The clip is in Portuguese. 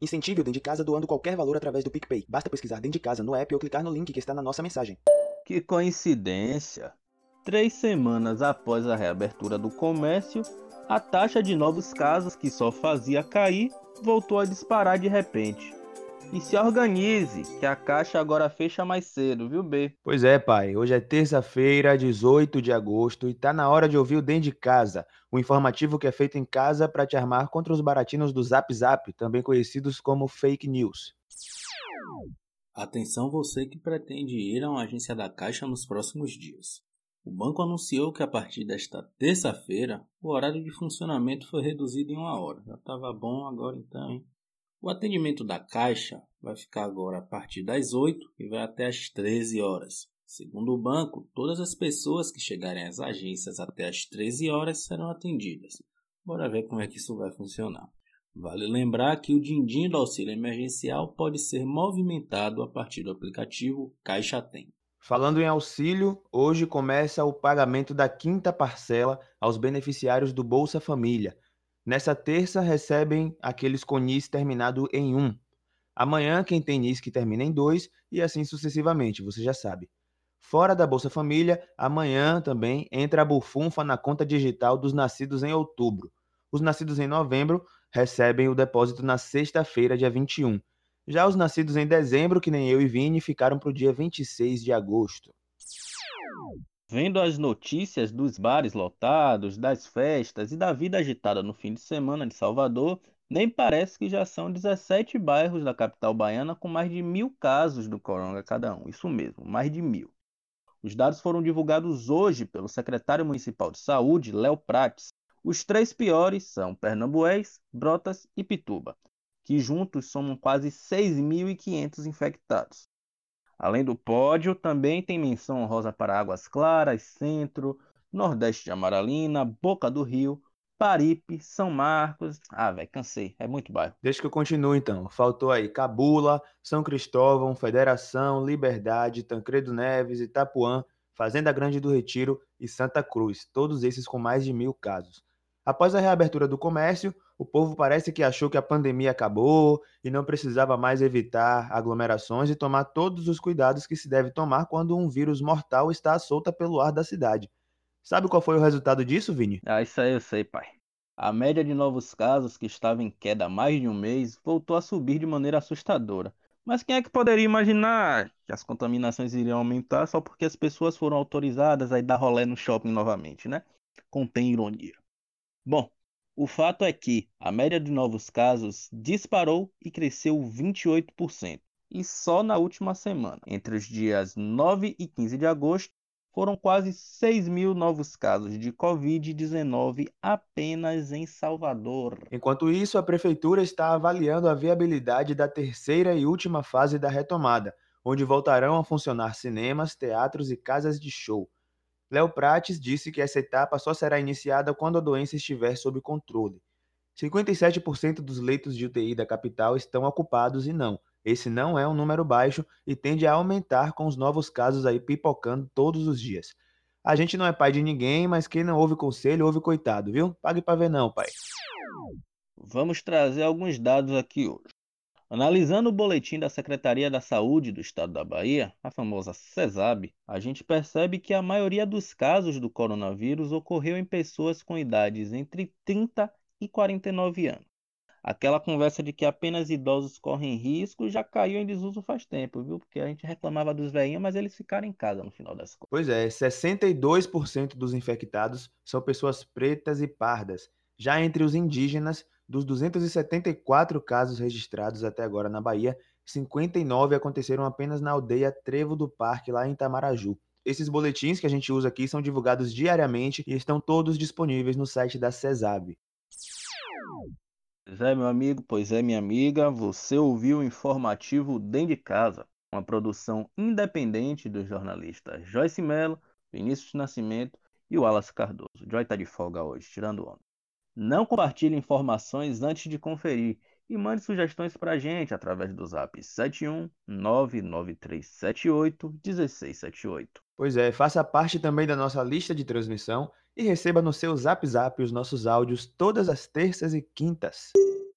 Incentive o Dentro de Casa doando qualquer valor através do PicPay. Basta pesquisar Dentro de Casa no app ou clicar no link que está na nossa mensagem. Que coincidência! Três semanas após a reabertura do comércio, a taxa de novos casos que só fazia cair voltou a disparar de repente. E se organize, que a caixa agora fecha mais cedo, viu, B? Pois é, pai. Hoje é terça-feira, 18 de agosto, e tá na hora de ouvir o Dentro de Casa, o informativo que é feito em casa para te armar contra os baratinos do Zap Zap, também conhecidos como fake news. Atenção você que pretende ir a uma agência da Caixa nos próximos dias. O banco anunciou que a partir desta terça-feira o horário de funcionamento foi reduzido em uma hora. Já estava bom agora então, hein? O atendimento da Caixa vai ficar agora a partir das 8 e vai até as 13 horas. Segundo o banco, todas as pessoas que chegarem às agências até as 13 horas serão atendidas. Bora ver como é que isso vai funcionar. Vale lembrar que o din-din do auxílio emergencial pode ser movimentado a partir do aplicativo Caixa Tem. Falando em auxílio, hoje começa o pagamento da quinta parcela aos beneficiários do Bolsa Família. Nessa terça recebem aqueles com NIS terminado em 1. Amanhã quem tem NIS que termina em 2 e assim sucessivamente, você já sabe. Fora da Bolsa Família, amanhã também entra a bufunfa na conta digital dos nascidos em outubro. Os nascidos em novembro recebem o depósito na sexta-feira, dia 21 já os nascidos em dezembro, que nem eu e Vini, ficaram para o dia 26 de agosto. Vendo as notícias dos bares lotados, das festas e da vida agitada no fim de semana de Salvador, nem parece que já são 17 bairros da capital baiana com mais de mil casos do coronga cada um. Isso mesmo, mais de mil. Os dados foram divulgados hoje pelo secretário municipal de saúde, Léo Prates. Os três piores são Pernambués, Brotas e Pituba que juntos somam quase 6.500 infectados. Além do pódio, também tem menção honrosa para Águas Claras, Centro, Nordeste de Amaralina, Boca do Rio, Paripe, São Marcos. Ah, velho, cansei. É muito bairro. Deixa que eu continue então. Faltou aí Cabula, São Cristóvão, Federação, Liberdade, Tancredo Neves, Itapuã, Fazenda Grande do Retiro e Santa Cruz. Todos esses com mais de mil casos. Após a reabertura do comércio, o povo parece que achou que a pandemia acabou e não precisava mais evitar aglomerações e tomar todos os cuidados que se deve tomar quando um vírus mortal está solta pelo ar da cidade. Sabe qual foi o resultado disso, Vini? Ah, isso aí eu sei, pai. A média de novos casos, que estava em queda há mais de um mês, voltou a subir de maneira assustadora. Mas quem é que poderia imaginar que as contaminações iriam aumentar só porque as pessoas foram autorizadas a ir dar rolé no shopping novamente, né? Contém ironia. Bom, o fato é que a média de novos casos disparou e cresceu 28%. E só na última semana, entre os dias 9 e 15 de agosto, foram quase 6 mil novos casos de Covid-19 apenas em Salvador. Enquanto isso, a Prefeitura está avaliando a viabilidade da terceira e última fase da retomada, onde voltarão a funcionar cinemas, teatros e casas de show. Léo Prates disse que essa etapa só será iniciada quando a doença estiver sob controle. 57% dos leitos de UTI da capital estão ocupados e não. Esse não é um número baixo e tende a aumentar com os novos casos aí pipocando todos os dias. A gente não é pai de ninguém, mas quem não ouve conselho, ouve coitado, viu? Pague para ver não, pai. Vamos trazer alguns dados aqui hoje. Analisando o boletim da Secretaria da Saúde do Estado da Bahia, a famosa CESAB, a gente percebe que a maioria dos casos do coronavírus ocorreu em pessoas com idades entre 30 e 49 anos. Aquela conversa de que apenas idosos correm risco já caiu em desuso faz tempo, viu? Porque a gente reclamava dos velhinhos, mas eles ficaram em casa no final das contas. Pois é, 62% dos infectados são pessoas pretas e pardas. Já entre os indígenas, dos 274 casos registrados até agora na Bahia, 59 aconteceram apenas na aldeia Trevo do Parque, lá em Itamaraju. Esses boletins que a gente usa aqui são divulgados diariamente e estão todos disponíveis no site da CESAB. Pois é, meu amigo, pois é, minha amiga, você ouviu o informativo Dentro de Casa, uma produção independente dos jornalistas Joyce Mello, Vinícius Nascimento e Wallace Cardoso. Joy tá de folga hoje, tirando onda. Não compartilhe informações antes de conferir e mande sugestões para a gente através do zap 71993781678. Pois é, faça parte também da nossa lista de transmissão e receba no seu zap zap os nossos áudios todas as terças e quintas.